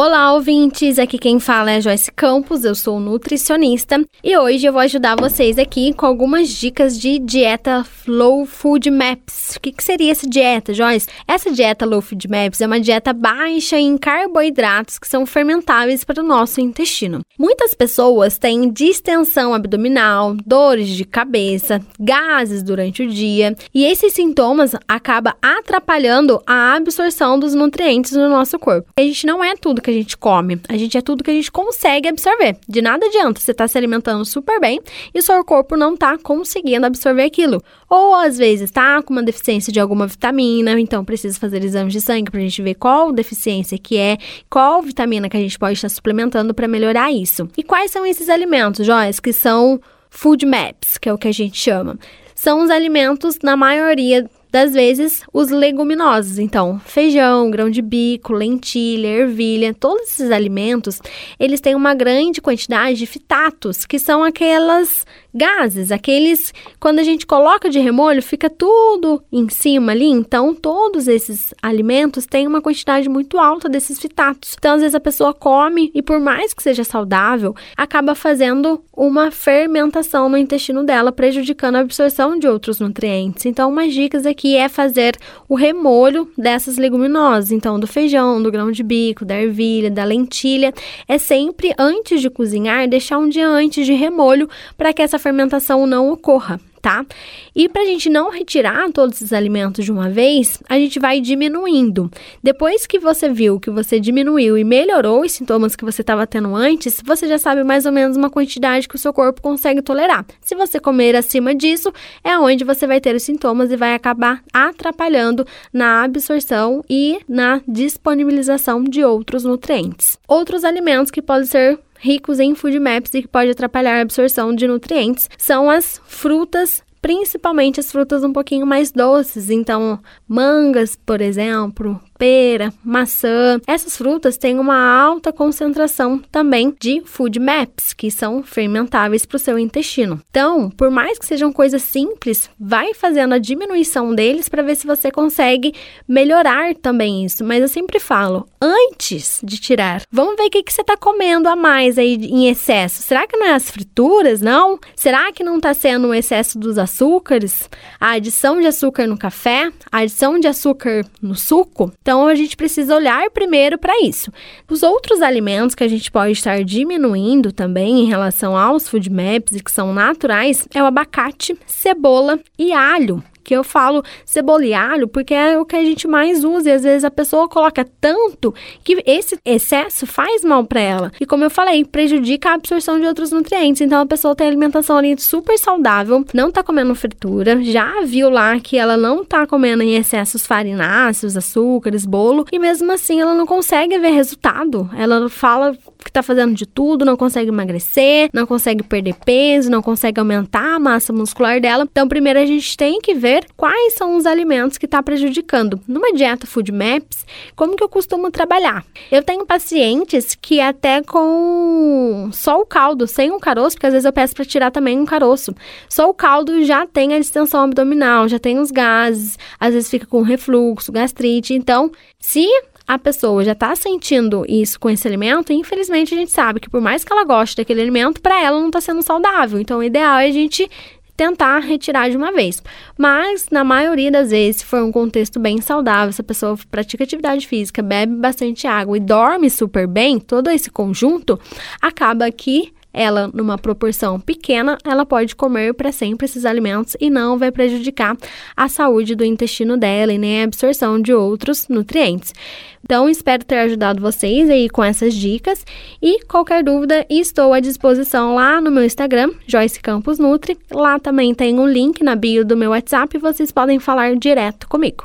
Olá, ouvintes! Aqui quem fala é Joyce Campos, eu sou nutricionista e hoje eu vou ajudar vocês aqui com algumas dicas de dieta Low Food Maps. O que, que seria essa dieta, Joyce? Essa dieta Low Food Maps é uma dieta baixa em carboidratos que são fermentáveis para o nosso intestino. Muitas pessoas têm distensão abdominal, dores de cabeça, gases durante o dia e esses sintomas acabam atrapalhando a absorção dos nutrientes no nosso corpo. A gente não é tudo que a gente come, a gente é tudo que a gente consegue absorver. De nada adianta você estar tá se alimentando super bem e o seu corpo não tá conseguindo absorver aquilo. Ou às vezes tá com uma deficiência de alguma vitamina, então precisa fazer exames de sangue para a gente ver qual deficiência que é, qual vitamina que a gente pode estar suplementando para melhorar isso. E quais são esses alimentos, Joyce, que são food maps, que é o que a gente chama? São os alimentos, na maioria das vezes os leguminosos. Então, feijão, grão de bico, lentilha, ervilha, todos esses alimentos, eles têm uma grande quantidade de fitatos, que são aquelas gases, aqueles quando a gente coloca de remolho, fica tudo em cima ali. Então, todos esses alimentos têm uma quantidade muito alta desses fitatos. Então, às vezes a pessoa come e por mais que seja saudável, acaba fazendo uma fermentação no intestino dela, prejudicando a absorção de outros nutrientes. Então, umas dicas aqui que é fazer o remolho dessas leguminosas. Então, do feijão, do grão de bico, da ervilha, da lentilha. É sempre antes de cozinhar, deixar um dia antes de remolho para que essa fermentação não ocorra tá? E para a gente não retirar todos esses alimentos de uma vez, a gente vai diminuindo. Depois que você viu que você diminuiu e melhorou os sintomas que você estava tendo antes, você já sabe mais ou menos uma quantidade que o seu corpo consegue tolerar. Se você comer acima disso, é onde você vai ter os sintomas e vai acabar atrapalhando na absorção e na disponibilização de outros nutrientes. Outros alimentos que podem ser ricos em food maps e que pode atrapalhar a absorção de nutrientes são as frutas principalmente as frutas um pouquinho mais doces, então mangas, por exemplo, pera, maçã. Essas frutas têm uma alta concentração também de food maps, que são fermentáveis para o seu intestino. Então, por mais que sejam coisas simples, vai fazendo a diminuição deles para ver se você consegue melhorar também isso. Mas eu sempre falo, antes de tirar, vamos ver o que, que você está comendo a mais aí em excesso. Será que não é as frituras, não? Será que não está sendo o excesso dos açúcares? A adição de açúcar no café? A adição de açúcar no suco? Então a gente precisa olhar primeiro para isso. Os outros alimentos que a gente pode estar diminuindo também em relação aos food maps e que são naturais é o abacate, cebola e alho que eu falo cebola e alho porque é o que a gente mais usa e às vezes a pessoa coloca tanto que esse excesso faz mal para ela. E como eu falei, prejudica a absorção de outros nutrientes. Então a pessoa tem alimentação ali super saudável, não tá comendo fritura, já viu lá que ela não tá comendo em excessos farináceos, açúcares, bolo, e mesmo assim ela não consegue ver resultado. Ela fala que tá fazendo de tudo, não consegue emagrecer, não consegue perder peso, não consegue aumentar a massa muscular dela. Então, primeiro a gente tem que ver quais são os alimentos que está prejudicando. Numa dieta Food Maps, como que eu costumo trabalhar? Eu tenho pacientes que até com só o caldo, sem o caroço, porque às vezes eu peço para tirar também um caroço. Só o caldo já tem a distensão abdominal, já tem os gases, às vezes fica com refluxo, gastrite. Então, se a pessoa já está sentindo isso com esse alimento, infelizmente a gente sabe que por mais que ela goste daquele alimento, para ela não está sendo saudável. Então, o ideal é a gente tentar retirar de uma vez. Mas, na maioria das vezes, se for um contexto bem saudável, se a pessoa pratica atividade física, bebe bastante água e dorme super bem, todo esse conjunto, acaba que ela, numa proporção pequena, ela pode comer para sempre esses alimentos e não vai prejudicar a saúde do intestino dela e nem a absorção de outros nutrientes. Então, espero ter ajudado vocês aí com essas dicas e qualquer dúvida, estou à disposição lá no meu Instagram, Joyce Campos Nutri. Lá também tem um link na bio do meu WhatsApp e vocês podem falar direto comigo.